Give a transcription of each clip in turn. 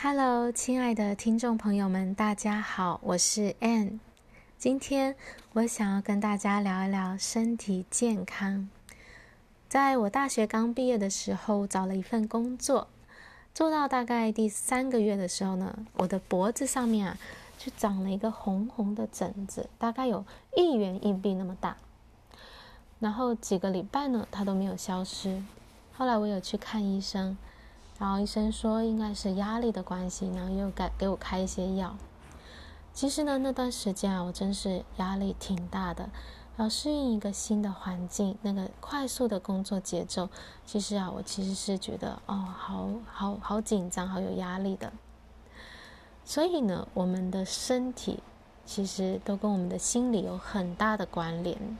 Hello，亲爱的听众朋友们，大家好，我是 Ann。今天我想要跟大家聊一聊身体健康。在我大学刚毕业的时候，找了一份工作，做到大概第三个月的时候呢，我的脖子上面啊，就长了一个红红的疹子，大概有一元硬币那么大。然后几个礼拜呢，它都没有消失。后来我有去看医生。然后医生说应该是压力的关系，然后又给给我开一些药。其实呢，那段时间啊，我真是压力挺大的，要适应一个新的环境，那个快速的工作节奏。其实啊，我其实是觉得哦，好好好紧张，好有压力的。所以呢，我们的身体其实都跟我们的心理有很大的关联。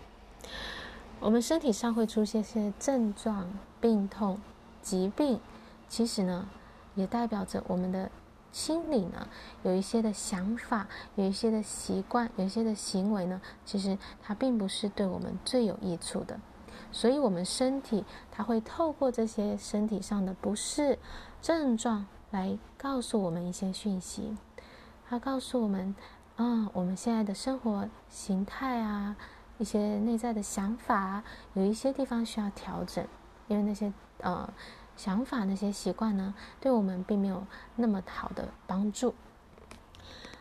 我们身体上会出现些症状、病痛、疾病。其实呢，也代表着我们的心里呢，有一些的想法，有一些的习惯，有一些的行为呢，其实它并不是对我们最有益处的。所以，我们身体它会透过这些身体上的不适症状来告诉我们一些讯息。它告诉我们，啊，我们现在的生活形态啊，一些内在的想法，有一些地方需要调整，因为那些呃。想法那些习惯呢，对我们并没有那么好的帮助。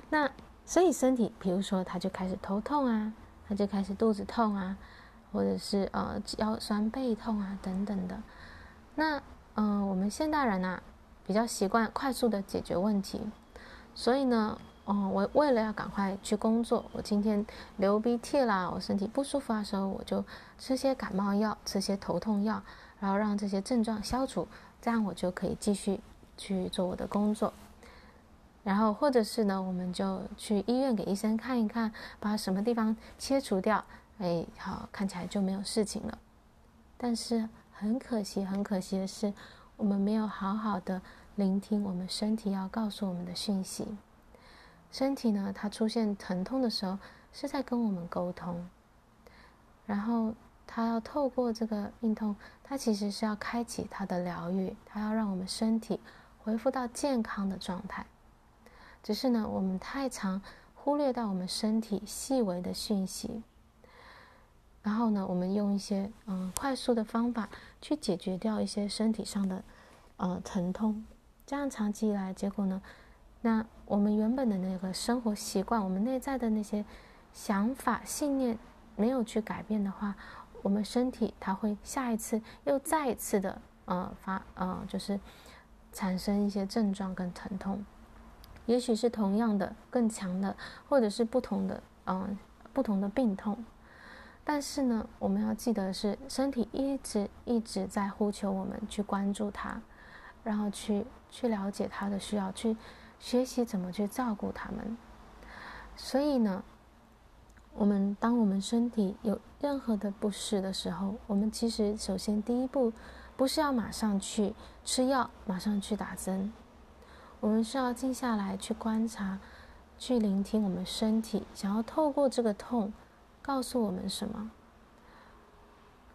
那所以身体，比如说，他就开始头痛啊，他就开始肚子痛啊，或者是呃腰酸背痛啊等等的。那嗯、我们现代人呢、啊，比较习惯快速的解决问题，所以呢，嗯、我为了要赶快去工作，我今天流鼻涕啦，我身体不舒服的时候，我就吃些感冒药，吃些头痛药。然后让这些症状消除，这样我就可以继续去做我的工作。然后或者是呢，我们就去医院给医生看一看，把什么地方切除掉，哎，好，看起来就没有事情了。但是很可惜，很可惜的是，我们没有好好的聆听我们身体要告诉我们的讯息。身体呢，它出现疼痛的时候，是在跟我们沟通，然后。他要透过这个病痛，他其实是要开启他的疗愈，他要让我们身体恢复到健康的状态。只是呢，我们太常忽略到我们身体细微的讯息，然后呢，我们用一些嗯快速的方法去解决掉一些身体上的呃疼痛，这样长期以来，结果呢，那我们原本的那个生活习惯，我们内在的那些想法信念没有去改变的话。我们身体它会下一次又再一次的呃发呃就是产生一些症状跟疼痛，也许是同样的更强的，或者是不同的嗯、不同的病痛，但是呢，我们要记得是身体一直一直在呼求我们去关注它，然后去去了解它的需要，去学习怎么去照顾它们，所以呢。我们当我们身体有任何的不适的时候，我们其实首先第一步不是要马上去吃药，马上去打针，我们是要静下来去观察，去聆听我们身体想要透过这个痛告诉我们什么。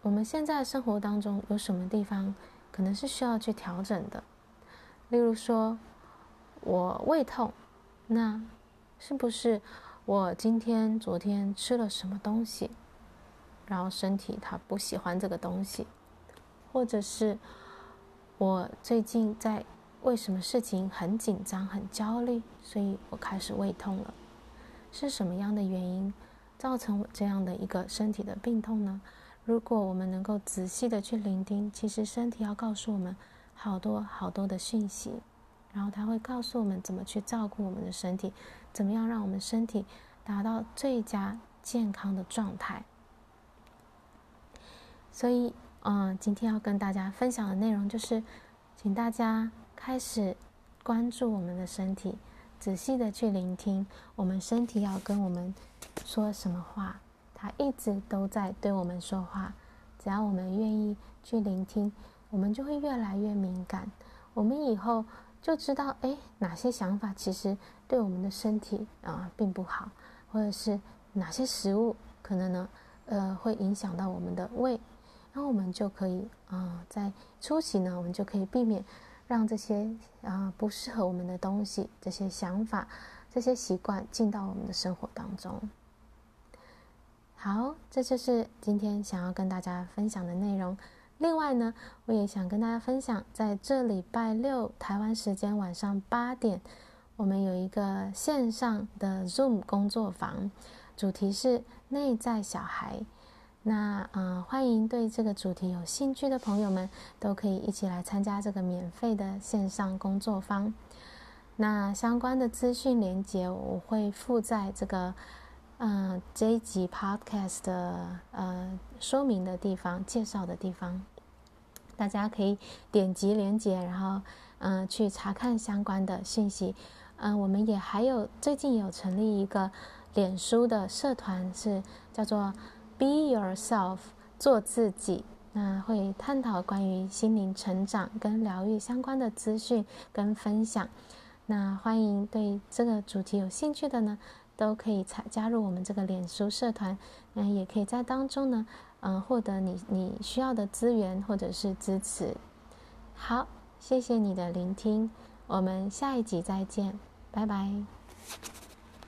我们现在生活当中有什么地方可能是需要去调整的？例如说，我胃痛，那是不是？我今天、昨天吃了什么东西，然后身体它不喜欢这个东西，或者是我最近在为什么事情很紧张、很焦虑，所以我开始胃痛了。是什么样的原因造成我这样的一个身体的病痛呢？如果我们能够仔细的去聆听，其实身体要告诉我们好多好多的讯息。然后他会告诉我们怎么去照顾我们的身体，怎么样让我们身体达到最佳健康的状态。所以，嗯，今天要跟大家分享的内容就是，请大家开始关注我们的身体，仔细的去聆听我们身体要跟我们说什么话。它一直都在对我们说话，只要我们愿意去聆听，我们就会越来越敏感。我们以后。就知道哎，哪些想法其实对我们的身体啊并不好，或者是哪些食物可能呢，呃，会影响到我们的胃，然后我们就可以啊，在初期呢，我们就可以避免让这些啊、不适合我们的东西、这些想法、这些习惯进到我们的生活当中。好，这就是今天想要跟大家分享的内容。另外呢，我也想跟大家分享，在这礼拜六台湾时间晚上八点，我们有一个线上的 Zoom 工作坊，主题是内在小孩。那呃，欢迎对这个主题有兴趣的朋友们都可以一起来参加这个免费的线上工作坊。那相关的资讯连接我会附在这个。嗯，这一集 podcast 的呃说明的地方、介绍的地方，大家可以点击连接，然后嗯、去查看相关的信息。嗯、我们也还有最近有成立一个脸书的社团，是叫做 Be Yourself，做自己。那会探讨关于心灵成长跟疗愈相关的资讯跟分享。那欢迎对这个主题有兴趣的呢，都可以参加入我们这个脸书社团，嗯，也可以在当中呢，嗯，获得你你需要的资源或者是支持。好，谢谢你的聆听，我们下一集再见，拜拜。